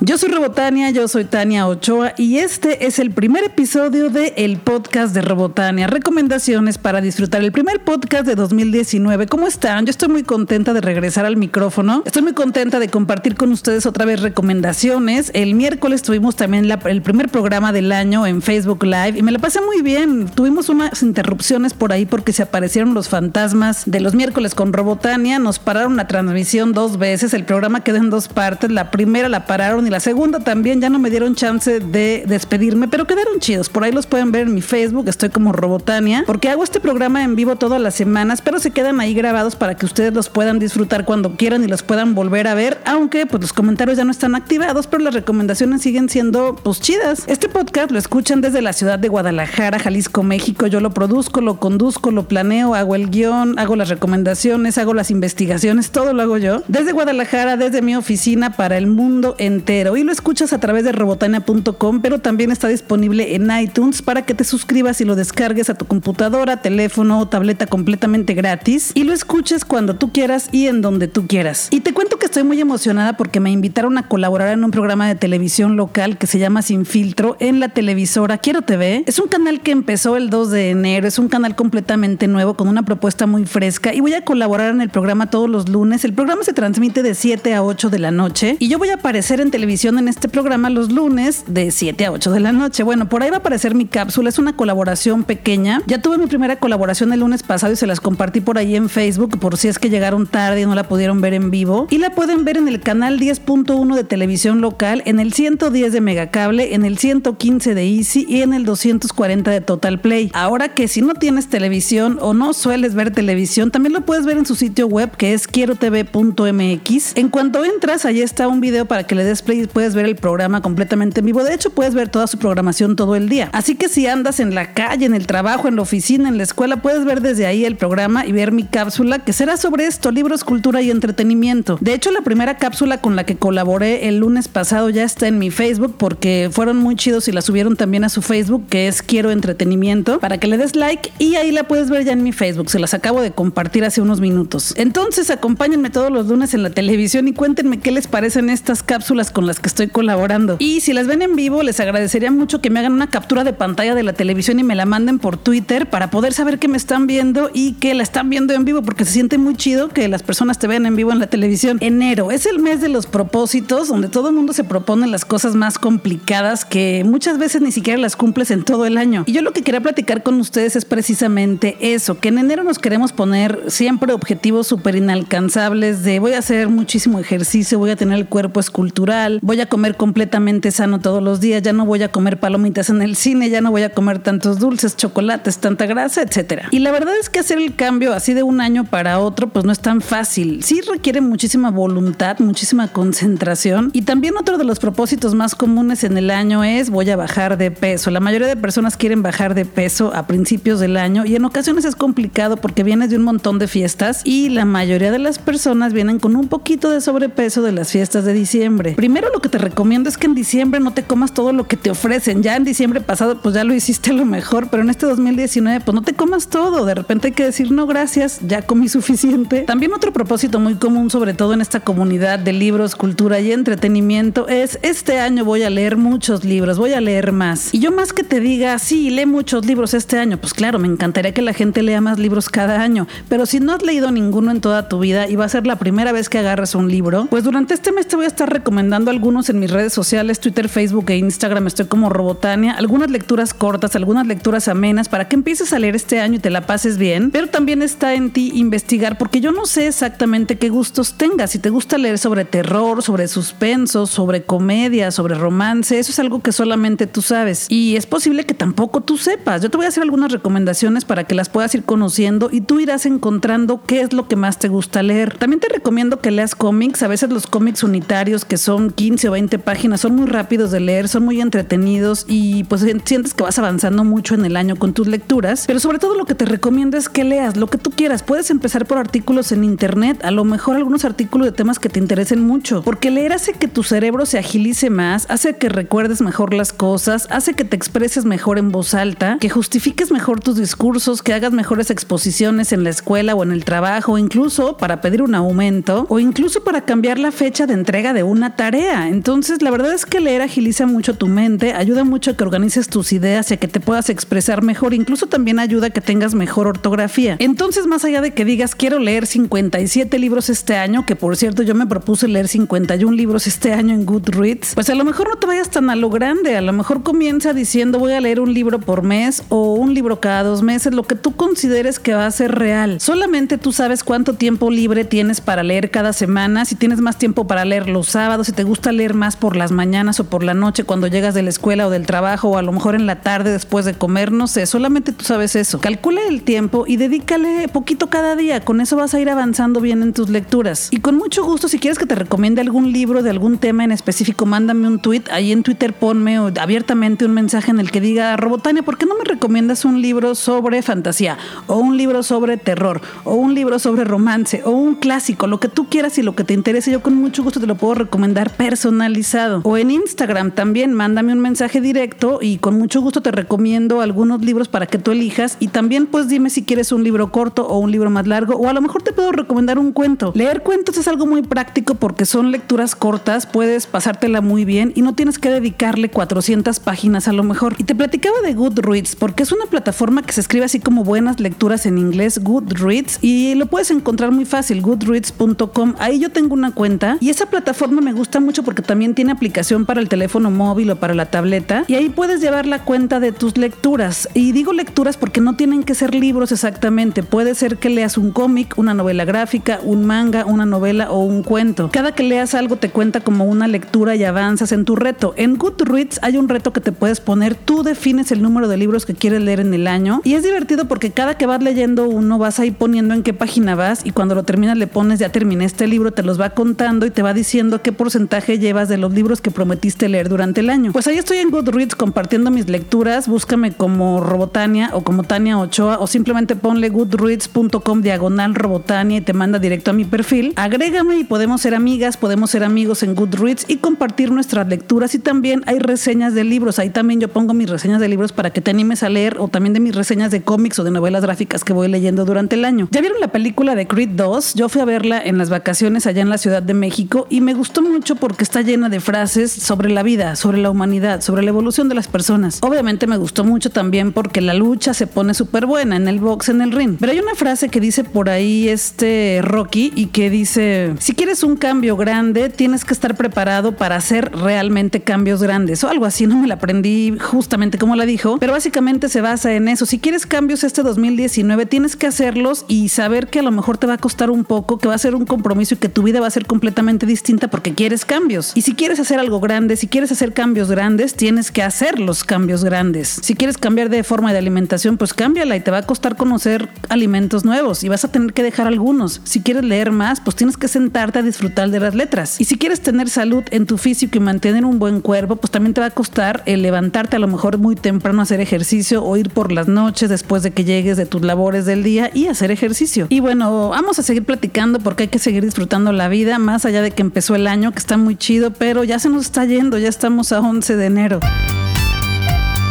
Yo soy Robotania, yo soy Tania Ochoa y este es el primer episodio de el podcast de Robotania. Recomendaciones para disfrutar el primer podcast de 2019. ¿Cómo están? Yo estoy muy contenta de regresar al micrófono. Estoy muy contenta de compartir con ustedes otra vez recomendaciones. El miércoles tuvimos también el primer programa del año en Facebook Live y me la pasé muy bien. Tuvimos unas interrupciones por ahí porque se aparecieron los fantasmas de los miércoles con Robotania. Nos pararon la transmisión dos veces. El programa quedó en dos partes. La primera la pararon y la segunda también ya no me dieron chance de despedirme, pero quedaron chidos. Por ahí los pueden ver en mi Facebook, estoy como Robotania, porque hago este programa en vivo todas las semanas, pero se quedan ahí grabados para que ustedes los puedan disfrutar cuando quieran y los puedan volver a ver, aunque pues los comentarios ya no están activados, pero las recomendaciones siguen siendo pues chidas. Este podcast lo escuchan desde la ciudad de Guadalajara, Jalisco, México. Yo lo produzco, lo conduzco, lo planeo, hago el guion, hago las recomendaciones, hago las investigaciones, todo lo hago yo. Desde Guadalajara, desde mi oficina para el mundo entero y lo escuchas a través de robotania.com, pero también está disponible en iTunes para que te suscribas y lo descargues a tu computadora, teléfono o tableta completamente gratis y lo escuches cuando tú quieras y en donde tú quieras. Y te cuento que estoy muy emocionada porque me invitaron a colaborar en un programa de televisión local que se llama Sin Filtro en la televisora Quiero TV. Es un canal que empezó el 2 de enero, es un canal completamente nuevo con una propuesta muy fresca y voy a colaborar en el programa todos los lunes. El programa se transmite de 7 a 8 de la noche y yo voy a aparecer en televisión en este programa los lunes de 7 a 8 de la noche. Bueno, por ahí va a aparecer mi cápsula, es una colaboración pequeña. Ya tuve mi primera colaboración el lunes pasado y se las compartí por ahí en Facebook por si es que llegaron tarde y no la pudieron ver en vivo. Y la pueden ver en el canal 10.1 de televisión local, en el 110 de Megacable, en el 115 de Easy y en el 240 de Total Play. Ahora que si no tienes televisión o no sueles ver televisión, también lo puedes ver en su sitio web que es quierotv.mx. En cuanto entras, allí está un video para que le des play puedes ver el programa completamente en vivo. De hecho, puedes ver toda su programación todo el día. Así que si andas en la calle, en el trabajo, en la oficina, en la escuela, puedes ver desde ahí el programa y ver mi cápsula que será sobre esto, libros, cultura y entretenimiento. De hecho, la primera cápsula con la que colaboré el lunes pasado ya está en mi Facebook porque fueron muy chidos y la subieron también a su Facebook que es Quiero Entretenimiento para que le des like y ahí la puedes ver ya en mi Facebook. Se las acabo de compartir hace unos minutos. Entonces, acompáñenme todos los lunes en la televisión y cuéntenme qué les parecen estas cápsulas con las que estoy colaborando. Y si las ven en vivo, les agradecería mucho que me hagan una captura de pantalla de la televisión y me la manden por Twitter para poder saber que me están viendo y que la están viendo en vivo, porque se siente muy chido que las personas te vean en vivo en la televisión. Enero es el mes de los propósitos, donde todo el mundo se propone las cosas más complicadas que muchas veces ni siquiera las cumples en todo el año. Y yo lo que quería platicar con ustedes es precisamente eso, que en enero nos queremos poner siempre objetivos súper inalcanzables de voy a hacer muchísimo ejercicio, voy a tener el cuerpo escultural, voy a comer completamente sano todos los días, ya no voy a comer palomitas en el cine, ya no voy a comer tantos dulces, chocolates, tanta grasa, etcétera. Y la verdad es que hacer el cambio así de un año para otro, pues no es tan fácil. Sí requiere muchísima voluntad, muchísima concentración. Y también otro de los propósitos más comunes en el año es voy a bajar de peso. La mayoría de personas quieren bajar de peso a principios del año y en ocasiones es complicado porque vienes de un montón de fiestas y la mayoría de las personas vienen con un poquito de sobrepeso de las fiestas de diciembre. Primero lo que te recomiendo es que en diciembre no te comas todo lo que te ofrecen. Ya en diciembre pasado, pues ya lo hiciste lo mejor, pero en este 2019, pues no te comas todo. De repente hay que decir, no, gracias, ya comí suficiente. También otro propósito muy común, sobre todo en esta comunidad de libros, cultura y entretenimiento, es este año voy a leer muchos libros, voy a leer más. Y yo más que te diga, sí, lee muchos libros este año, pues claro, me encantaría que la gente lea más libros cada año, pero si no has leído ninguno en toda tu vida y va a ser la primera vez que agarres un libro, pues durante este mes te voy a estar recomendando algunos en mis redes sociales, Twitter, Facebook e Instagram, estoy como Robotania. Algunas lecturas cortas, algunas lecturas amenas para que empieces a leer este año y te la pases bien. Pero también está en ti investigar, porque yo no sé exactamente qué gustos tengas. Si te gusta leer sobre terror, sobre suspenso, sobre comedia, sobre romance, eso es algo que solamente tú sabes. Y es posible que tampoco tú sepas. Yo te voy a hacer algunas recomendaciones para que las puedas ir conociendo y tú irás encontrando qué es lo que más te gusta leer. También te recomiendo que leas cómics. A veces los cómics unitarios que son 15 o 20 páginas, son muy rápidos de leer, son muy entretenidos y pues sientes que vas avanzando mucho en el año con tus lecturas, pero sobre todo lo que te recomiendo es que leas lo que tú quieras. Puedes empezar por artículos en internet, a lo mejor algunos artículos de temas que te interesen mucho, porque leer hace que tu cerebro se agilice más, hace que recuerdes mejor las cosas, hace que te expreses mejor en voz alta, que justifiques mejor tus discursos, que hagas mejores exposiciones en la escuela o en el trabajo, incluso para pedir un aumento o incluso para cambiar la fecha de entrega de una tarea Entonces, la verdad es que leer agiliza mucho tu mente, ayuda mucho a que organices tus ideas y a que te puedas expresar mejor. Incluso también ayuda a que tengas mejor ortografía. Entonces, más allá de que digas quiero leer 57 libros este año, que por cierto yo me propuse leer 51 libros este año en Goodreads, pues a lo mejor no te vayas tan a lo grande. A lo mejor comienza diciendo voy a leer un libro por mes o un libro cada dos meses, lo que tú consideres que va a ser real. Solamente tú sabes cuánto tiempo libre tienes para leer cada semana, si tienes más tiempo para leer los sábados, si te gusta leer más por las mañanas o por la noche cuando llegas de la escuela o del trabajo o a lo mejor en la tarde después de comer, no sé, solamente tú sabes eso. Calcula el tiempo y dedícale poquito cada día, con eso vas a ir avanzando bien en tus lecturas. Y con mucho gusto, si quieres que te recomiende algún libro de algún tema en específico, mándame un tweet, ahí en Twitter ponme abiertamente un mensaje en el que diga, Robotania, ¿por qué no me recomiendas un libro sobre fantasía o un libro sobre terror o un libro sobre romance o un clásico, lo que tú quieras y lo que te interese, yo con mucho gusto te lo puedo recomendar personalizado. O en Instagram también, mándame un mensaje directo y con mucho gusto te recomiendo algunos libros para que tú elijas y también pues dime si quieres un libro corto o un libro más largo o a lo mejor te puedo recomendar un cuento. Leer cuentos es algo muy práctico porque son lecturas cortas, puedes pasártela muy bien y no tienes que dedicarle 400 páginas a lo mejor. Y te platicaba de Goodreads porque es una plataforma que se escribe así como buenas lecturas en inglés, Goodreads, y lo puedes encontrar muy fácil, goodreads.com. Ahí yo tengo una cuenta y esa plataforma me gusta mucho porque también tiene aplicación para el teléfono móvil o para la tableta y ahí puedes llevar la cuenta de tus lecturas. Y digo lecturas porque no tienen que ser libros exactamente, puede ser que leas un cómic, una novela gráfica, un manga, una novela o un cuento. Cada que leas algo te cuenta como una lectura y avanzas en tu reto. En Goodreads hay un reto que te puedes poner, tú defines el número de libros que quieres leer en el año y es divertido porque cada que vas leyendo uno vas ahí poniendo en qué página vas y cuando lo terminas le pones ya terminé este libro, te los va contando y te va diciendo qué porcentaje llevas de los libros que prometiste leer durante el año. Pues ahí estoy en Goodreads compartiendo mis lecturas, búscame como Robotania o como Tania Ochoa o simplemente ponle goodreads.com diagonal Robotania y te manda directo a mi perfil. Agrégame y podemos ser amigas, podemos ser amigos en Goodreads y compartir nuestras lecturas y también hay reseñas de libros, ahí también yo pongo mis reseñas de libros para que te animes a leer o también de mis reseñas de cómics o de novelas gráficas que voy leyendo durante el año. ¿Ya vieron la película de Creed 2? Yo fui a verla en las vacaciones allá en la Ciudad de México y me gustó mucho porque está llena de frases sobre la vida, sobre la humanidad, sobre la evolución de las personas. Obviamente me gustó mucho también porque la lucha se pone súper buena en el box, en el ring. Pero hay una frase que dice por ahí este Rocky y que dice, si quieres un cambio grande, tienes que estar preparado para hacer realmente cambios grandes o algo así, no me la aprendí justamente como la dijo, pero básicamente se basa en eso. Si quieres cambios este 2019, tienes que hacerlos y saber que a lo mejor te va a costar un poco, que va a ser un compromiso y que tu vida va a ser completamente distinta porque quieres cambios. Y si quieres hacer algo grande, si quieres hacer cambios grandes, tienes que hacer los cambios grandes. Si quieres cambiar de forma de alimentación, pues cámbiala y te va a costar conocer alimentos nuevos y vas a tener que dejar algunos. Si quieres leer más, pues tienes que sentarte a disfrutar de las letras. Y si quieres tener salud en tu físico y mantener un buen cuerpo, pues también te va a costar el levantarte a lo mejor muy temprano a hacer ejercicio o ir por las noches después de que llegues de tus labores del día y hacer ejercicio. Y bueno, vamos a seguir platicando porque hay que seguir disfrutando la vida más allá de que empezó el año, que está muy chido, pero ya se nos está yendo, ya estamos a 11 de enero.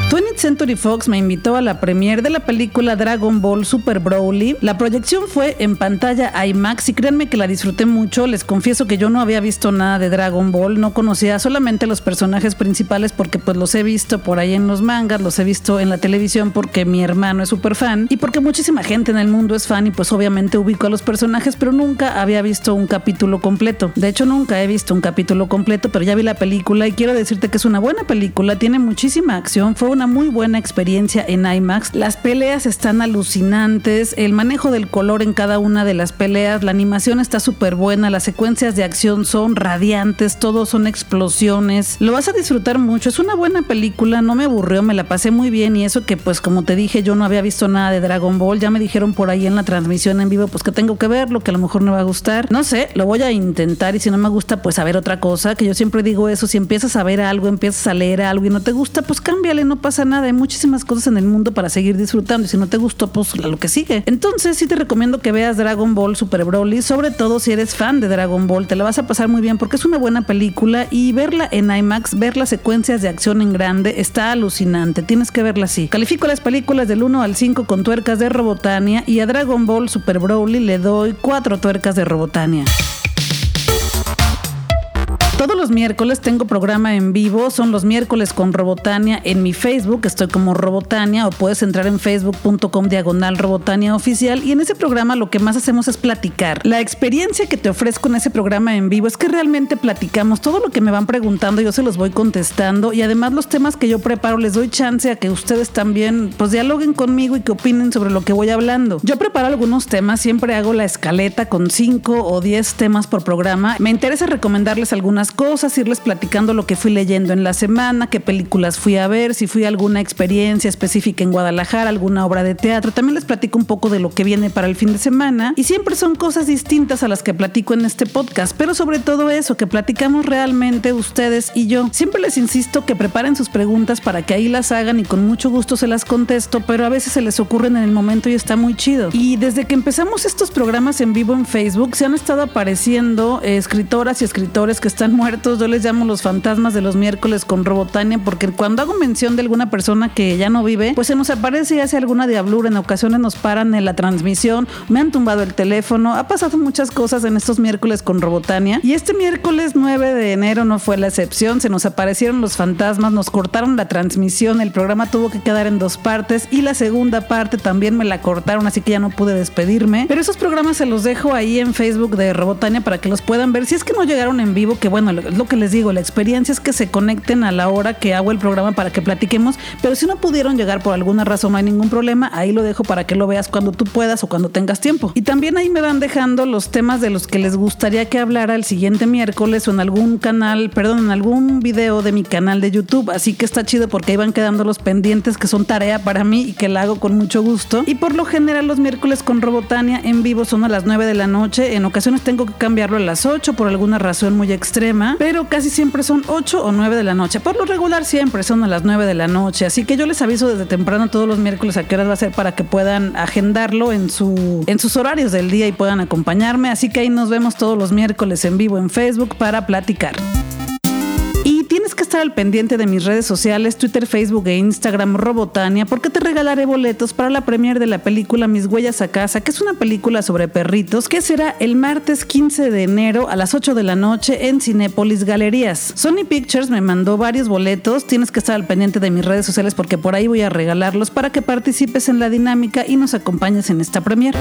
20th Century Fox me invitó a la premiere de la película Dragon Ball Super Broly. La proyección fue en pantalla IMAX y créanme que la disfruté mucho. Les confieso que yo no había visto nada de Dragon Ball, no conocía solamente los personajes principales porque pues los he visto por ahí en los mangas, los he visto en la televisión porque mi hermano es súper fan y porque muchísima gente en el mundo es fan y pues obviamente ubico a los personajes, pero nunca había visto un capítulo completo. De hecho nunca he visto un capítulo completo, pero ya vi la película y quiero decirte que es una buena película, tiene muchísima acción, fue muy buena experiencia en IMAX. Las peleas están alucinantes, el manejo del color en cada una de las peleas, la animación está súper buena, las secuencias de acción son radiantes, todos son explosiones. Lo vas a disfrutar mucho, es una buena película, no me aburrió, me la pasé muy bien y eso que pues como te dije yo no había visto nada de Dragon Ball, ya me dijeron por ahí en la transmisión en vivo pues que tengo que verlo, que a lo mejor no va a gustar. No sé, lo voy a intentar y si no me gusta pues a ver otra cosa, que yo siempre digo eso, si empiezas a ver algo, empiezas a leer algo y no te gusta, pues cámbiale, no pasa nada hay muchísimas cosas en el mundo para seguir disfrutando y si no te gustó, pues lo que sigue. Entonces sí te recomiendo que veas Dragon Ball Super Broly, sobre todo si eres fan de Dragon Ball, te la vas a pasar muy bien porque es una buena película y verla en IMAX, ver las secuencias de acción en grande está alucinante, tienes que verla así. Califico las películas del 1 al 5 con tuercas de Robotania y a Dragon Ball Super Broly le doy 4 tuercas de Robotania. Todos los miércoles tengo programa en vivo, son los miércoles con Robotania en mi Facebook, estoy como Robotania o puedes entrar en facebook.com diagonal Robotania oficial y en ese programa lo que más hacemos es platicar. La experiencia que te ofrezco en ese programa en vivo es que realmente platicamos todo lo que me van preguntando, yo se los voy contestando y además los temas que yo preparo les doy chance a que ustedes también pues dialoguen conmigo y que opinen sobre lo que voy hablando. Yo preparo algunos temas, siempre hago la escaleta con 5 o 10 temas por programa. Me interesa recomendarles algunas cosas, irles platicando lo que fui leyendo en la semana, qué películas fui a ver, si fui a alguna experiencia específica en Guadalajara, alguna obra de teatro. También les platico un poco de lo que viene para el fin de semana. Y siempre son cosas distintas a las que platico en este podcast, pero sobre todo eso, que platicamos realmente ustedes y yo. Siempre les insisto que preparen sus preguntas para que ahí las hagan y con mucho gusto se las contesto, pero a veces se les ocurren en el momento y está muy chido. Y desde que empezamos estos programas en vivo en Facebook, se han estado apareciendo eh, escritoras y escritores que están muertos, yo les llamo los fantasmas de los miércoles con Robotania, porque cuando hago mención de alguna persona que ya no vive, pues se nos aparece y hace alguna diablura, en ocasiones nos paran en la transmisión, me han tumbado el teléfono, ha pasado muchas cosas en estos miércoles con Robotania, y este miércoles 9 de enero no fue la excepción, se nos aparecieron los fantasmas, nos cortaron la transmisión, el programa tuvo que quedar en dos partes, y la segunda parte también me la cortaron, así que ya no pude despedirme, pero esos programas se los dejo ahí en Facebook de Robotania para que los puedan ver, si es que no llegaron en vivo, que bueno, lo que les digo, la experiencia es que se conecten a la hora que hago el programa para que platiquemos, pero si no pudieron llegar por alguna razón, no hay ningún problema, ahí lo dejo para que lo veas cuando tú puedas o cuando tengas tiempo. Y también ahí me van dejando los temas de los que les gustaría que hablara el siguiente miércoles o en algún canal, perdón, en algún video de mi canal de YouTube, así que está chido porque ahí van quedando los pendientes que son tarea para mí y que la hago con mucho gusto. Y por lo general los miércoles con Robotania en vivo son a las 9 de la noche, en ocasiones tengo que cambiarlo a las 8 por alguna razón muy extrema pero casi siempre son 8 o 9 de la noche. Por lo regular siempre son a las 9 de la noche, así que yo les aviso desde temprano todos los miércoles a qué horas va a ser para que puedan agendarlo en, su, en sus horarios del día y puedan acompañarme. Así que ahí nos vemos todos los miércoles en vivo en Facebook para platicar que estar al pendiente de mis redes sociales, Twitter, Facebook e Instagram Robotania, porque te regalaré boletos para la premiere de la película Mis Huellas a Casa, que es una película sobre perritos, que será el martes 15 de enero a las 8 de la noche en Cinépolis Galerías. Sony Pictures me mandó varios boletos, tienes que estar al pendiente de mis redes sociales porque por ahí voy a regalarlos para que participes en la dinámica y nos acompañes en esta premiere.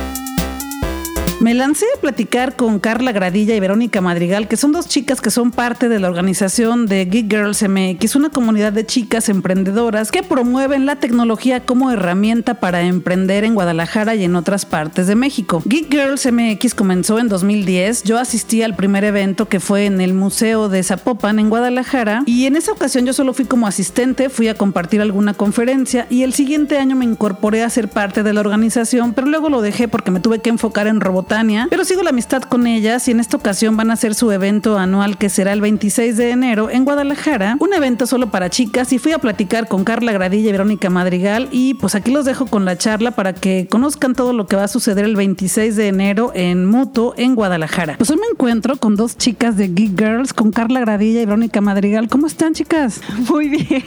Me lancé a platicar con Carla Gradilla y Verónica Madrigal, que son dos chicas que son parte de la organización de Geek Girls MX, una comunidad de chicas emprendedoras que promueven la tecnología como herramienta para emprender en Guadalajara y en otras partes de México. Geek Girls MX comenzó en 2010. Yo asistí al primer evento que fue en el Museo de Zapopan en Guadalajara y en esa ocasión yo solo fui como asistente, fui a compartir alguna conferencia y el siguiente año me incorporé a ser parte de la organización, pero luego lo dejé porque me tuve que enfocar en robot pero sigo la amistad con ellas y en esta ocasión van a hacer su evento anual que será el 26 de enero en Guadalajara, un evento solo para chicas y fui a platicar con Carla Gradilla y Verónica Madrigal y pues aquí los dejo con la charla para que conozcan todo lo que va a suceder el 26 de enero en Muto en Guadalajara. Pues hoy me encuentro con dos chicas de Geek Girls, con Carla Gradilla y Verónica Madrigal. ¿Cómo están chicas? Muy bien.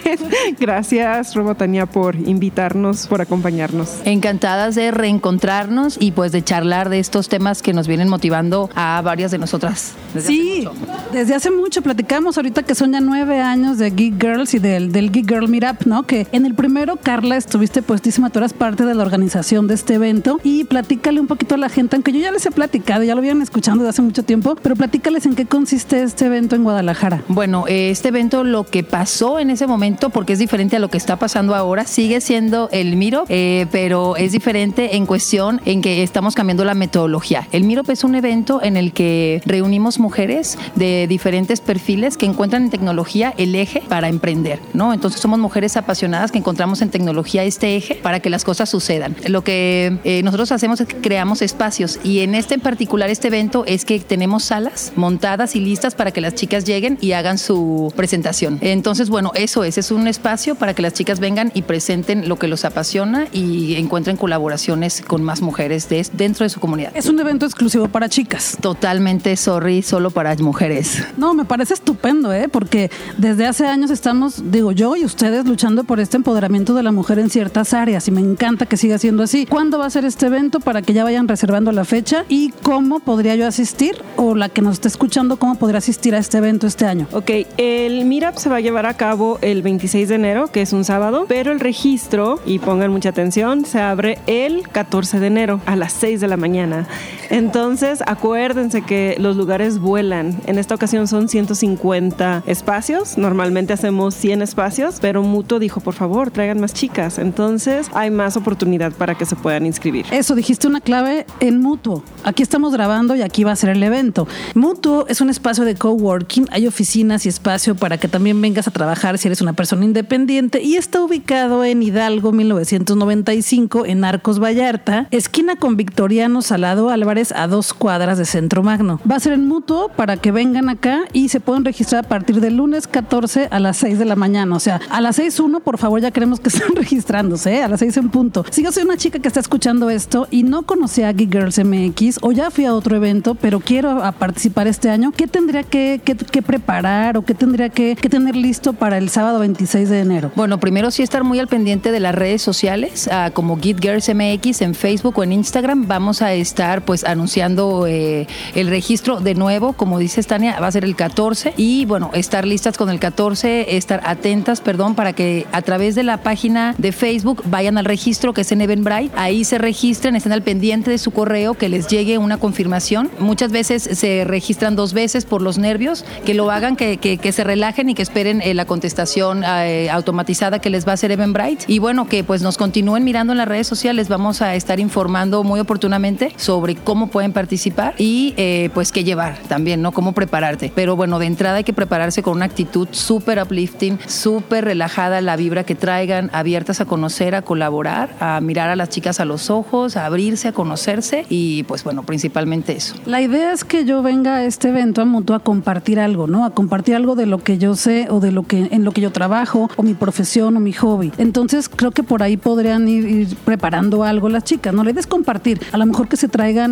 Gracias Robotania por invitarnos, por acompañarnos. Encantadas de reencontrarnos y pues de charlar de estos temas que nos vienen motivando a varias de nosotras. sí, desde hace mucho platicamos ahorita que son ya nueve años de Geek Girls y del, del Geek Girl Meetup, ¿no? Que en el primero, Carla, estuviste puestísima, tú eras parte de la organización de este evento y platícale un poquito a la gente, aunque yo ya les he platicado, ya lo vienen escuchando desde hace mucho tiempo, pero platícales en qué consiste este evento en Guadalajara. Bueno, este evento lo que pasó en ese momento, porque es diferente a lo que está pasando ahora, sigue siendo el Miro, eh, pero es diferente en cuestión en que estamos cambiando la metodología el MIROP es un evento en el que reunimos mujeres de diferentes perfiles que encuentran en tecnología el eje para emprender, ¿no? Entonces somos mujeres apasionadas que encontramos en tecnología este eje para que las cosas sucedan. Lo que eh, nosotros hacemos es que creamos espacios y en este en particular, este evento, es que tenemos salas montadas y listas para que las chicas lleguen y hagan su presentación. Entonces, bueno, eso es, es un espacio para que las chicas vengan y presenten lo que los apasiona y encuentren colaboraciones con más mujeres dentro de su comunidad. Un evento exclusivo para chicas. Totalmente, sorry, solo para mujeres. No, me parece estupendo, ¿eh? Porque desde hace años estamos, digo yo y ustedes, luchando por este empoderamiento de la mujer en ciertas áreas y me encanta que siga siendo así. ¿Cuándo va a ser este evento para que ya vayan reservando la fecha y cómo podría yo asistir o la que nos esté escuchando, cómo podría asistir a este evento este año? Ok, el Meetup se va a llevar a cabo el 26 de enero, que es un sábado, pero el registro, y pongan mucha atención, se abre el 14 de enero a las 6 de la mañana. Entonces, acuérdense que los lugares vuelan. En esta ocasión son 150 espacios. Normalmente hacemos 100 espacios, pero Mutuo dijo, por favor, traigan más chicas. Entonces, hay más oportunidad para que se puedan inscribir. Eso, dijiste una clave en Mutuo. Aquí estamos grabando y aquí va a ser el evento. Mutuo es un espacio de coworking. Hay oficinas y espacio para que también vengas a trabajar si eres una persona independiente y está ubicado en Hidalgo 1995 en Arcos Vallarta, esquina con Victoriano Salado Álvarez a dos cuadras de Centro Magno. Va a ser en mutuo para que vengan acá y se pueden registrar a partir del lunes 14 a las 6 de la mañana. O sea, a las 6.1, por favor, ya queremos que estén registrándose, ¿eh? a las 6 en punto. Si yo soy una chica que está escuchando esto y no conocía a Geek Girls MX o ya fui a otro evento, pero quiero participar este año, ¿qué tendría que, preparar o qué tendría que, que tener listo para el sábado 26 de enero? Bueno, primero sí estar muy al pendiente de las redes sociales, ah, como Git Girls MX en Facebook o en Instagram. Vamos a estar pues anunciando eh, el registro de nuevo, como dice Tania, va a ser el 14 y bueno, estar listas con el 14, estar atentas, perdón, para que a través de la página de Facebook vayan al registro que es en Eventbrite, ahí se registren, estén al pendiente de su correo, que les llegue una confirmación. Muchas veces se registran dos veces por los nervios, que lo hagan, que, que- se relajen y que esperen eh, la contestación eh, automatizada que les va a hacer Eventbrite. Y bueno, que pues nos continúen mirando en las redes sociales, vamos a estar informando muy oportunamente sobre cómo pueden participar y eh, pues qué llevar también, ¿no? Cómo prepararte. Pero bueno, de entrada hay que prepararse con una actitud súper uplifting, súper relajada, la vibra que traigan, abiertas a conocer, a colaborar, a mirar a las chicas a los ojos, a abrirse, a conocerse y pues bueno, principalmente eso. La idea es que yo venga a este evento a Mutuo a compartir algo, ¿no? A compartir algo de lo que yo sé o de lo que en lo que yo trabajo o mi profesión o mi hobby. Entonces creo que por ahí podrían ir, ir preparando algo las chicas, ¿no? La idea es compartir. A lo mejor que se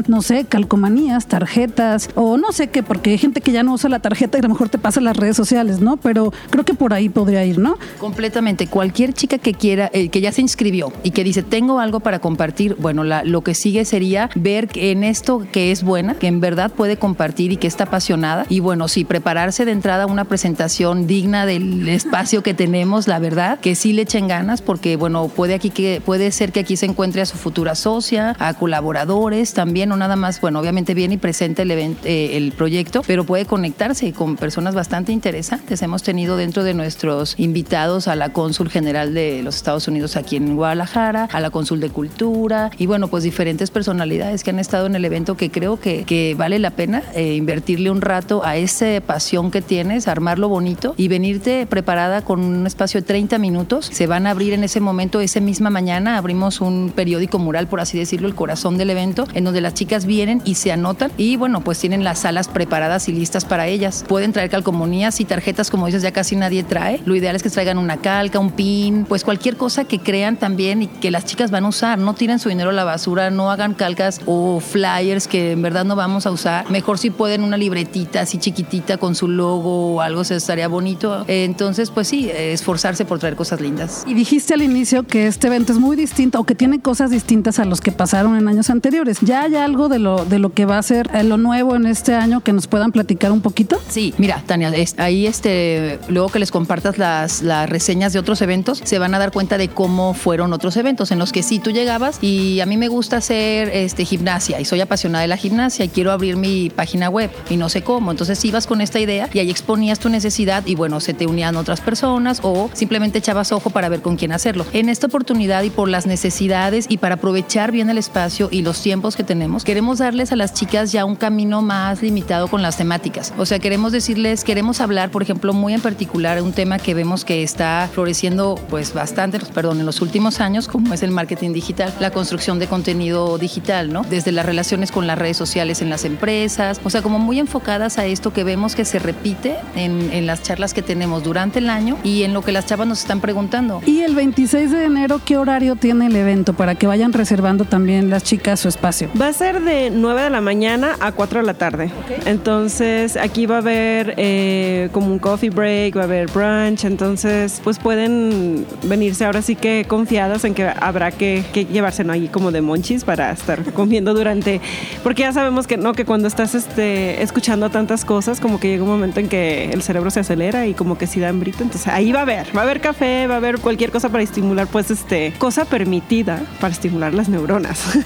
no sé, calcomanías, tarjetas o no sé qué, porque hay gente que ya no usa la tarjeta y a lo mejor te pasa las redes sociales, ¿no? Pero creo que por ahí podría ir, ¿no? Completamente. Cualquier chica que quiera, eh, que ya se inscribió y que dice, tengo algo para compartir, bueno, la- lo que sigue sería ver en esto que es buena, que en verdad puede compartir y que está apasionada. Y bueno, sí, prepararse de entrada una presentación digna del espacio que tenemos, la verdad, que sí le echen ganas, porque bueno, puede, aquí que, puede ser que aquí se encuentre a su futura socia, a colaboradores también, no nada más, bueno, obviamente viene y presenta el, event- eh, el proyecto, pero puede conectarse con personas bastante interesantes. Hemos tenido dentro de nuestros invitados a la cónsul general de los Estados Unidos aquí en Guadalajara, a la cónsul de cultura y bueno, pues diferentes personalidades que han estado en el evento que creo que, que vale la pena eh, invertirle un rato a esa pasión que tienes, armarlo bonito y venirte preparada con un espacio de 30 minutos. Se van a abrir en ese momento, esa misma mañana, abrimos un periódico mural, por así decirlo, el corazón del evento, en donde las chicas vienen y se anotan y bueno, pues tienen las salas preparadas y listas para ellas. Pueden traer calcomanías y tarjetas, como dices, ya casi nadie trae. Lo ideal es que traigan una calca, un pin, pues cualquier cosa que crean también y que las chicas van a usar. No tiren su dinero a la basura, no hagan calcas o flyers que en verdad no vamos a usar. Mejor si pueden una libretita así chiquitita con su logo o algo, se estaría bonito. Entonces, pues sí, esforzarse por traer cosas lindas. Y dijiste al inicio que este evento es muy distinto o que tiene cosas distintas a los que pasaron en años anteriores. ¿Ya hay algo de lo, de lo que va a ser eh, lo nuevo en este año que nos puedan platicar un poquito? Sí, mira, Tania, ahí este, luego que les compartas las, las reseñas de otros eventos, se van a dar cuenta de cómo fueron otros eventos en los que sí tú llegabas y a mí me gusta hacer este, gimnasia y soy apasionada de la gimnasia y quiero abrir mi página web y no sé cómo. Entonces ibas con esta idea y ahí exponías tu necesidad y bueno, se te unían otras personas o simplemente echabas ojo para ver con quién hacerlo. En esta oportunidad y por las necesidades y para aprovechar bien el espacio y los tiempos que tenemos, queremos darles a las chicas ya un camino más limitado con las temáticas. O sea, queremos decirles, queremos hablar, por ejemplo, muy en particular un tema que vemos que está floreciendo pues bastante, perdón, en los últimos años, como es el marketing digital, la construcción de contenido digital, ¿no? Desde las relaciones con las redes sociales en las empresas, o sea, como muy enfocadas a esto que vemos que se repite en, en las charlas que tenemos durante el año y en lo que las chavas nos están preguntando. Y el 26 de enero, ¿qué horario tiene el evento para que vayan reservando también las chicas su espacio? Va Va a ser de 9 de la mañana a 4 de la tarde. Entonces aquí va a haber eh, como un coffee break, va a haber brunch, entonces pues pueden venirse ahora sí que confiadas en que habrá que, que llevarse ¿no? ahí como de monchis para estar comiendo durante, porque ya sabemos que no, que cuando estás este, escuchando tantas cosas, como que llega un momento en que el cerebro se acelera y como que si da hambrito, entonces ahí va a haber, va a haber café, va a haber cualquier cosa para estimular, pues este, cosa permitida para estimular las neuronas.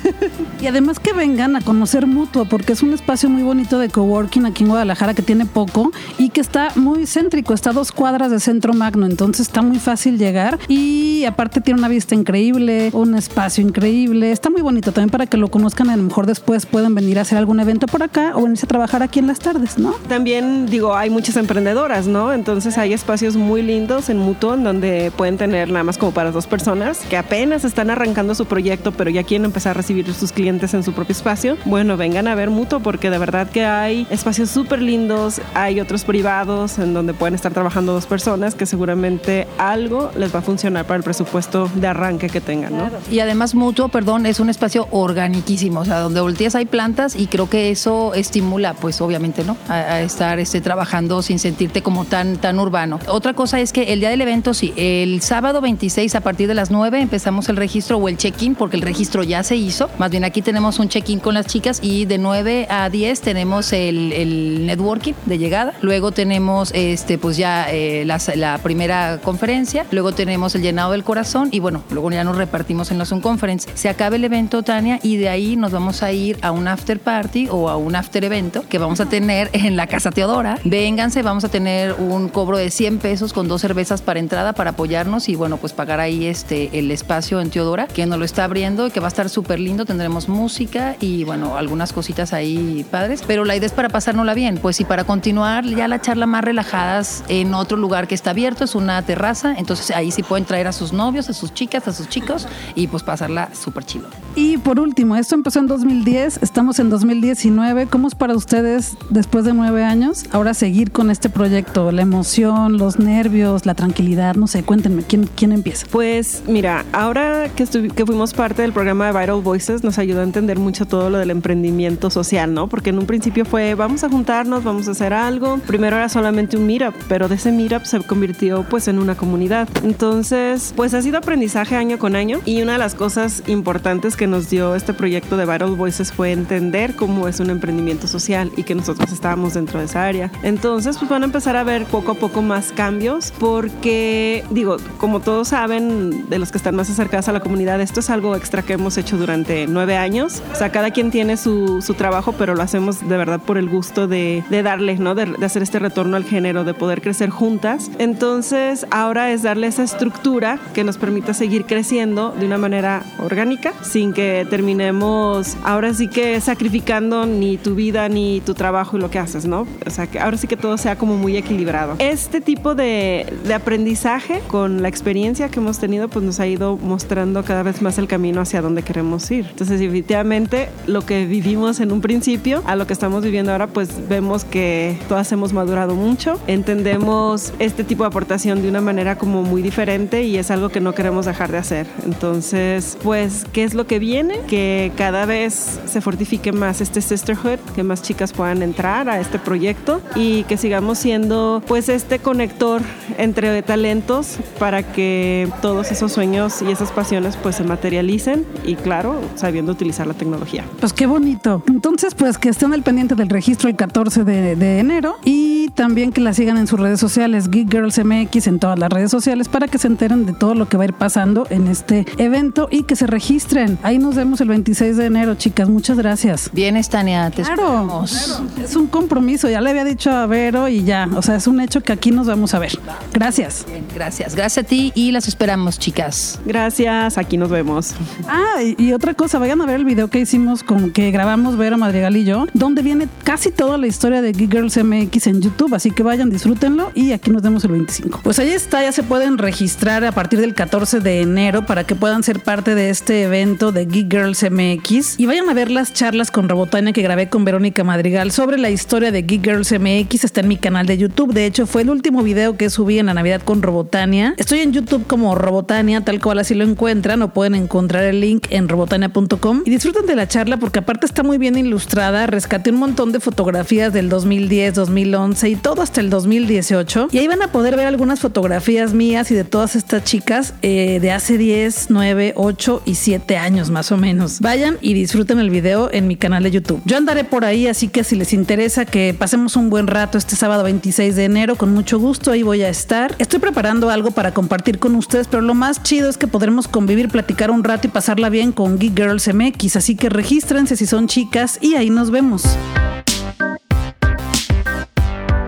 Y además que vengan a conocer Mutuo, porque es un espacio muy bonito de coworking aquí en Guadalajara que tiene poco y que está muy céntrico, está a dos cuadras de Centro Magno, entonces está muy fácil llegar y aparte tiene una vista increíble, un espacio increíble, está muy bonito también para que lo conozcan, a lo mejor después pueden venir a hacer algún evento por acá o venirse a trabajar aquí en las tardes, ¿no? También digo, hay muchas emprendedoras, ¿no? Entonces hay espacios muy lindos en Mutuo en donde pueden tener nada más como para dos personas que apenas están arrancando su proyecto, pero ya quieren empezar a recibir sus clientes en su propio espacio. Bueno, vengan a ver Mutuo porque de verdad que hay espacios súper lindos, hay otros privados en donde pueden estar trabajando dos personas que seguramente algo les va a funcionar para el presupuesto de arranque que tengan, ¿no? Y además Mutuo, perdón, es un espacio organiquísimo, o sea, donde volteas hay plantas y creo que eso estimula, pues obviamente, ¿no? A, estar este, trabajando sin sentirte como tan, tan urbano. Otra cosa es que el día del evento, sí, el sábado 26 a partir de las 9 empezamos el registro o el check-in, porque el registro ya se hizo. Más bien aquí tenemos un check-in con las chicas y de 9 a 10 tenemos el, networking de llegada. Luego tenemos este, pues ya eh, la, la primera conferencia. Luego tenemos el llenado del corazón y bueno, luego ya nos repartimos en la Zoom Conference. Se acaba el evento, Tania, y de ahí nos vamos a ir a un after party o a un after evento que vamos a tener en la Casa Teodora. Vénganse, vamos a tener un cobro de 100 pesos con dos cervezas para entrada para apoyarnos y bueno, pues pagar ahí este, el espacio en Teodora que nos lo está abriendo y que va a estar súper lindo. Tendremos música y bueno, algunas cositas ahí padres, pero la idea es para pasárnosla bien, pues y para continuar ya la charla más relajadas en otro lugar que está abierto, es una terraza, entonces ahí sí pueden traer a sus novios, a sus chicas, a sus chicos y pues pasarla súper chido. Y por último, esto empezó en 2010, estamos en 2019. ¿Cómo es para ustedes, después de nueve años, ahora seguir con este proyecto? La emoción, los nervios, la tranquilidad, no sé, cuéntenme, ¿quién, quién empieza? Pues mira, ahora que, que fuimos parte del programa de Vital Voices, nos ayudó a entender mucho todo lo del emprendimiento social, ¿no? Porque en un principio fue, vamos a juntarnos, vamos a hacer algo. Primero era solamente un meetup, pero de ese meetup se convirtió pues en una comunidad. Entonces, pues ha sido aprendizaje año con año y una de las cosas importantes que nos dio este proyecto de Vital Voices fue entender cómo es un emprendimiento social y que nosotros estábamos dentro de esa área. Entonces, pues van a empezar a ver poco a poco más cambios porque, digo, como todos saben, de los que están más acercados a la comunidad, esto es algo extra que hemos hecho durante nueve años. O sea, cada quien tiene su, su trabajo, pero lo hacemos de verdad por el gusto de, de darle, ¿no? De, de hacer este retorno al género, de poder crecer juntas. Entonces, ahora es darle esa estructura que nos permita seguir creciendo de una manera orgánica, sin que terminemos ahora sí que sacrificando ni tu vida ni tu trabajo y lo que haces, ¿no? O sea, que ahora sí que todo sea como muy equilibrado. Este tipo de, de aprendizaje con la experiencia que hemos tenido, pues nos ha ido mostrando cada vez más el camino hacia donde queremos ir. Entonces, definitivamente, lo que vivimos en un principio a lo que estamos viviendo ahora, pues vemos que todas hemos madurado mucho, entendemos este tipo de aportación de una manera como muy diferente y es algo que no queremos dejar de hacer. Entonces, pues, ¿qué es lo que viene? Que cada vez se fortifique más este sisterhood, que más chicas puedan entrar a este proyecto y que sigamos siendo pues este conector entre talentos para que todos esos sueños y esas pasiones pues se materialicen y claro, sabiendo utilizar la tecnología. Pues qué bonito. Entonces, pues que estén al pendiente del registro el 14 de, de enero y también que la sigan en sus redes sociales, Geek Girls MX en todas las redes sociales para que se enteren de todo lo que va a ir pasando en este evento y que se registren. Ahí nos vemos el 26 de enero, chicas. Muchas gracias. Bien, Tania, te Claro, esperamos. es un compromiso, ya le había dicho a Vero y ya, o sea, es un hecho que aquí nos vamos a ver. Gracias. Bien, gracias. Gracias a ti y las esperamos, chicas. Gracias, aquí nos vemos. Ah, y, y otra cosa, vayan a ver el video que hicimos con que grabamos Vero Madrigal y yo, donde viene casi toda la historia de Geek Girls MX en YouTube, así que vayan, disfrútenlo y aquí nos vemos el 25. Pues ahí está, ya se pueden registrar a partir del 14 de enero para que puedan ser parte de este evento de Geek Girls MX y vayan a ver las charlas con Robotania que grabé con Verónica Madrigal sobre la historia de Geek Girls MX, está en mi canal de YouTube, de hecho fue el último video que subí en la Navidad con Robotania. Estoy en YouTube como Robotania, tal cual así lo encuentran o pueden encontrar el link en robotania.com y disfruten de la charla porque aparte está muy bien ilustrada. Rescaté un montón de fotografías del 2010, 2011 y todo hasta el 2018. Y ahí van a poder ver algunas fotografías mías y de todas estas chicas eh, de hace 10, 9, 8 y 7 años más o menos. Vayan y disfruten el video en mi canal de YouTube. Yo andaré por ahí, así que si les interesa que pasemos un buen rato este sábado 26 de enero, con mucho gusto ahí voy a estar. Estoy preparando algo para compartir con ustedes, pero lo más chido es que podremos convivir, platicar un rato y pasarla bien con Geek Girls MX, así que regístrense si son chicas y ahí nos vemos.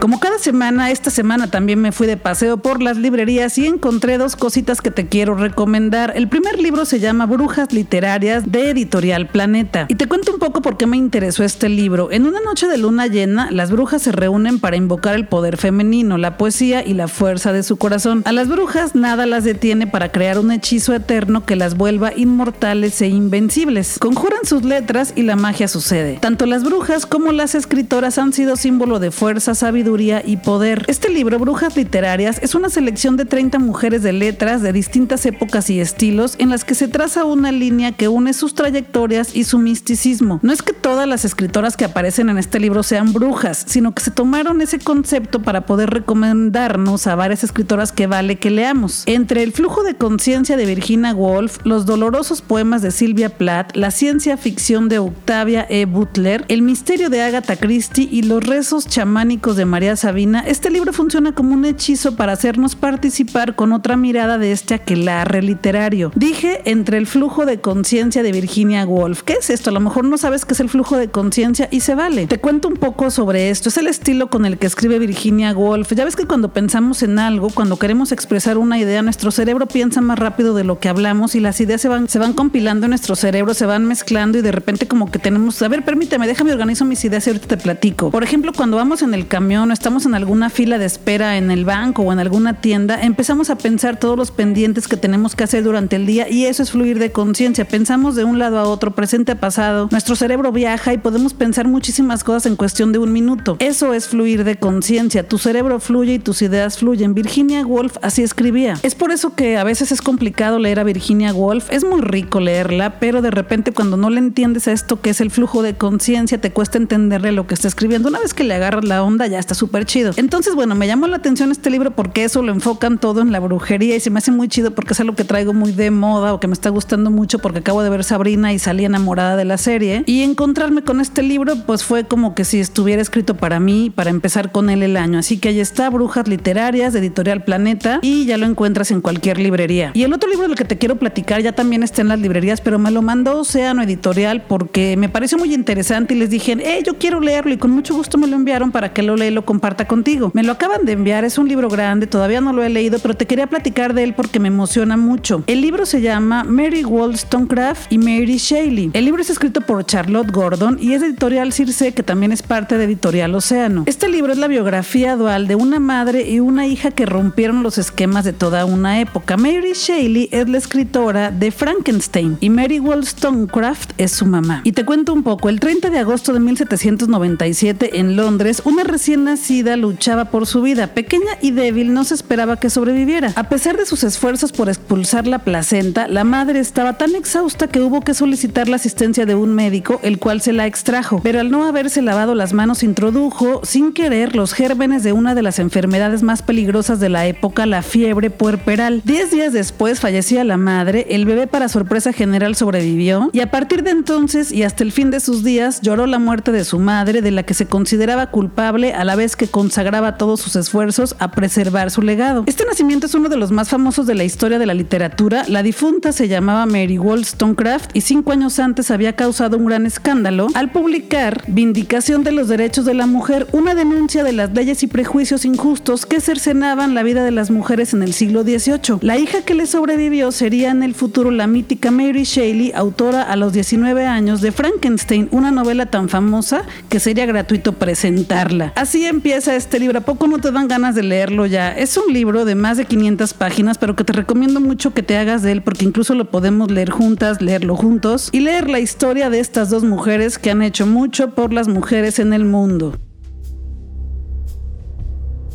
Como cada semana, esta semana también me fui de paseo por las librerías y encontré dos cositas que te quiero recomendar. El primer libro se llama Brujas Literarias de Editorial Planeta. Y te cuento un poco por qué me interesó este libro. En una noche de luna llena, las brujas se reúnen para invocar el poder femenino, la poesía y la fuerza de su corazón. A las brujas nada las detiene para crear un hechizo eterno que las vuelva inmortales e invencibles. Conjuran sus letras y la magia sucede. Tanto las brujas como las escritoras han sido símbolo de fuerza, sabiduría, y poder. Este libro, Brujas Literarias, es una selección de 30 mujeres de letras de distintas épocas y estilos en las que se traza una línea que une sus trayectorias y su misticismo. No es que todas las escritoras que aparecen en este libro sean brujas, sino que se tomaron ese concepto para poder recomendarnos a varias escritoras que vale que leamos. Entre el flujo de conciencia de Virginia Woolf, los dolorosos poemas de Sylvia Plath, la ciencia ficción de Octavia E. Butler, el misterio de Agatha Christie y los rezos chamánicos de María Sabina, este libro funciona como un hechizo para hacernos participar con otra mirada de este aquelarre literario. Dije entre el flujo de conciencia de Virginia Woolf. ¿Qué es esto? A lo mejor no sabes qué es el flujo de conciencia y se vale. Te cuento un poco sobre esto. Es el estilo con el que escribe Virginia Woolf. Ya ves que cuando pensamos en algo, cuando queremos expresar una idea, nuestro cerebro piensa más rápido de lo que hablamos y las ideas se van, se van compilando en nuestro cerebro, se van mezclando y de repente como que tenemos, a ver, permíteme, déjame organizo mis ideas y ahorita te platico. Por ejemplo, cuando vamos en el camión estamos en alguna fila de espera en el banco o en alguna tienda, empezamos a pensar todos los pendientes que tenemos que hacer durante el día y eso es fluir de conciencia. Pensamos de un lado a otro, presente a pasado, nuestro cerebro viaja y podemos pensar muchísimas cosas en cuestión de un minuto. Eso es fluir de conciencia. Tu cerebro fluye y tus ideas fluyen. Virginia Woolf así escribía. Es por eso que a veces es complicado leer a Virginia Woolf. Es muy rico leerla, pero de repente cuando no le entiendes a esto que es el flujo de conciencia, te cuesta entenderle lo que está escribiendo. Una vez que le agarras la onda, ya está súper chido. Entonces, bueno, me llamó la atención este libro porque eso lo enfocan todo en la brujería y se me hace muy chido porque es algo que traigo muy de moda o que me está gustando mucho porque acabo de ver Sabrina y salí enamorada de la serie. Y encontrarme con este libro, pues fue como que si estuviera escrito para mí, para empezar con él el año. Así que ahí está, Brujas Literarias Editorial Planeta y ya lo encuentras en cualquier librería. Y el otro libro del que te quiero platicar ya también está en las librerías, pero me lo mandó Océano Editorial porque me pareció muy interesante y les dije, eh, yo quiero leerlo y con mucho gusto me lo enviaron para que lo lea comparta contigo. Me lo acaban de enviar, es un libro grande, todavía no lo he leído, pero te quería platicar de él porque me emociona mucho. El libro se llama Mary Wollstonecraft y Mary Shelley. El libro es escrito por Charlotte Gordon y es editorial Circe, que también es parte de Editorial Océano. Este libro es la biografía dual de una madre y una hija que rompieron los esquemas de toda una época. Mary Shelley es la escritora de Frankenstein y Mary Wollstonecraft es su mamá. Y te cuento un poco, el 30 de agosto de 1797 en Londres, una recién nacida luchaba por su vida. Pequeña y débil, no se esperaba que sobreviviera. A pesar de sus esfuerzos por expulsar la placenta, la madre estaba tan exhausta que hubo que solicitar la asistencia de un médico, el cual se la extrajo. Pero al no haberse lavado las manos, introdujo, sin querer, los gérmenes de una de las enfermedades más peligrosas de la época, la fiebre puerperal. Diez días después fallecía la madre, el bebé para sorpresa general sobrevivió, y a partir de entonces y hasta el fin de sus días lloró la muerte de su madre, de la que se consideraba culpable a la que consagraba todos sus esfuerzos a preservar su legado. Este nacimiento es uno de los más famosos de la historia de la literatura. La difunta se llamaba Mary Wollstonecraft y cinco años antes había causado un gran escándalo al publicar Vindicación de los Derechos de la Mujer, una denuncia de las leyes y prejuicios injustos que cercenaban la vida de las mujeres en el siglo XVIII. La hija que le sobrevivió sería en el futuro la mítica Mary Shelley, autora a los 19 años de Frankenstein, una novela tan famosa que sería gratuito presentarla. Así empieza este libro poco no te dan ganas de leerlo ya? Es un libro de más de 500 páginas, pero que te recomiendo mucho que te hagas de él porque incluso lo podemos leer juntas, leerlo juntos y leer la historia de estas dos mujeres que han hecho mucho por las mujeres en el mundo.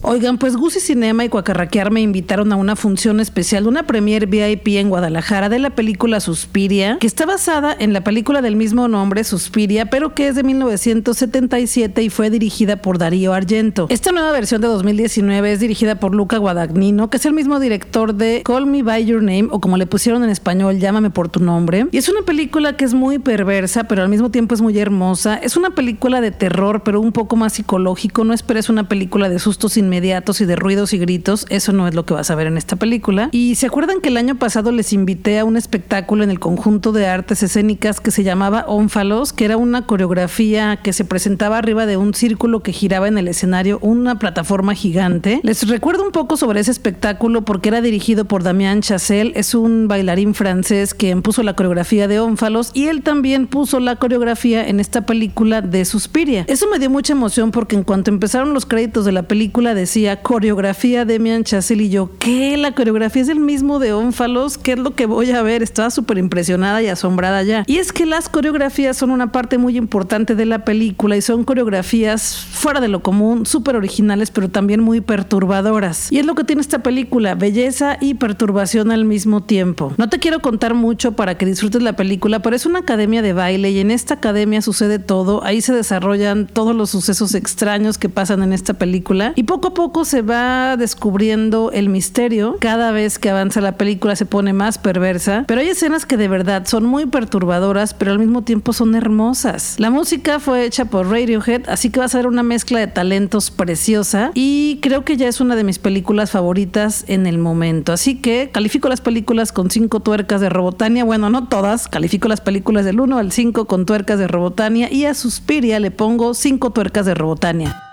Oigan, pues Gucci Cinema y Cuacarraquear me invitaron a una función especial, una premier VIP en Guadalajara de la película Suspiria, que está basada en la película del mismo nombre, Suspiria, pero que es de 1977 y fue dirigida por Darío Argento. Esta nueva versión de 2019 es dirigida por Luca Guadagnino, que es el mismo director de Call Me By Your Name, o como le pusieron en español, Llámame por tu nombre. Y es una película que es muy perversa, pero al mismo tiempo es muy hermosa. Es una película de terror, pero un poco más psicológico. No esperes una película de sustos sin inmediatos y de ruidos y gritos. Eso no es lo que vas a ver en esta película. Y se acuerdan que el año pasado les invité a un espectáculo en el conjunto de artes escénicas que se llamaba Ónfalos, que era una coreografía que se presentaba arriba de un círculo que giraba en el escenario, una plataforma gigante. Les recuerdo un poco sobre ese espectáculo porque era dirigido por Damien Chassel, es un bailarín francés que puso la coreografía de Ónfalos y él también puso la coreografía en esta película de Suspiria. Eso me dio mucha emoción porque en cuanto empezaron los créditos de la película decía coreografía de Mian Chazelle y yo, ¿qué? La coreografía es el mismo de Ónfalos, ¿qué es lo que voy a ver? Estaba súper impresionada y asombrada ya. Y es que las coreografías son una parte muy importante de la película y son coreografías fuera de lo común, súper originales, pero también muy perturbadoras. Y es lo que tiene esta película, belleza y perturbación al mismo tiempo. No te quiero contar mucho para que disfrutes la película, pero es una academia de baile y en esta academia sucede todo, ahí se desarrollan todos los sucesos extraños que pasan en esta película y poco a poco se va descubriendo el misterio. Cada vez que avanza la película se pone más perversa, pero hay escenas que de verdad son muy perturbadoras, pero al mismo tiempo son hermosas. La música fue hecha por Radiohead, así que va a ser una mezcla de talentos preciosa y creo que ya es una de mis películas favoritas en el momento. Así que califico las películas con cinco tuercas de Robotania. Bueno, no todas, califico las películas del 1 al 5 con tuercas de Robotania y a Suspiria le pongo cinco tuercas de Robotania.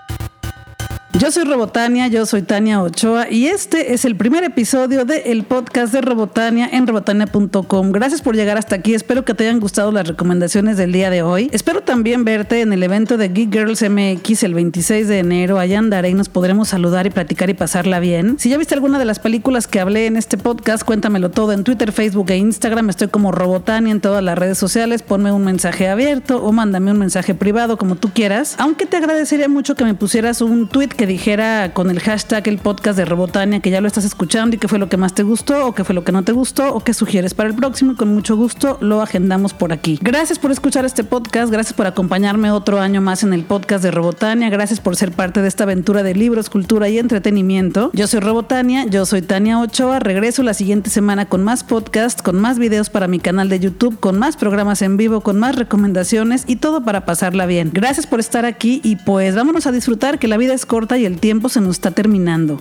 Yo soy Robotania, yo soy Tania Ochoa y este es el primer episodio del podcast de Robotania en robotania.com. Gracias por llegar hasta aquí, espero que te hayan gustado las recomendaciones del día de hoy. Espero también verte en el evento de Geek Girls MX el 26 de enero. Allá andaré y nos podremos saludar y platicar y pasarla bien. Si ya viste alguna de las películas que hablé en este podcast, cuéntamelo todo en Twitter, Facebook e Instagram. Estoy como Robotania en todas las redes sociales. Ponme un mensaje abierto o mándame un mensaje privado como tú quieras. Aunque te agradecería mucho que me pusieras un tweet que dijera con el hashtag el podcast de Robotania que ya lo estás escuchando y qué fue lo que más te gustó o qué fue lo que no te gustó o qué sugieres para el próximo y con mucho gusto lo agendamos por aquí. Gracias por escuchar este podcast, gracias por acompañarme otro año más en el podcast de Robotania, gracias por ser parte de esta aventura de libros, cultura y entretenimiento. Yo soy Robotania, yo soy Tania Ochoa, regreso la siguiente semana con más podcast, con más videos para mi canal de YouTube, con más programas en vivo, con más recomendaciones y todo para pasarla bien. Gracias por estar aquí y pues vámonos a disfrutar que la vida es y el tiempo se nos está terminando.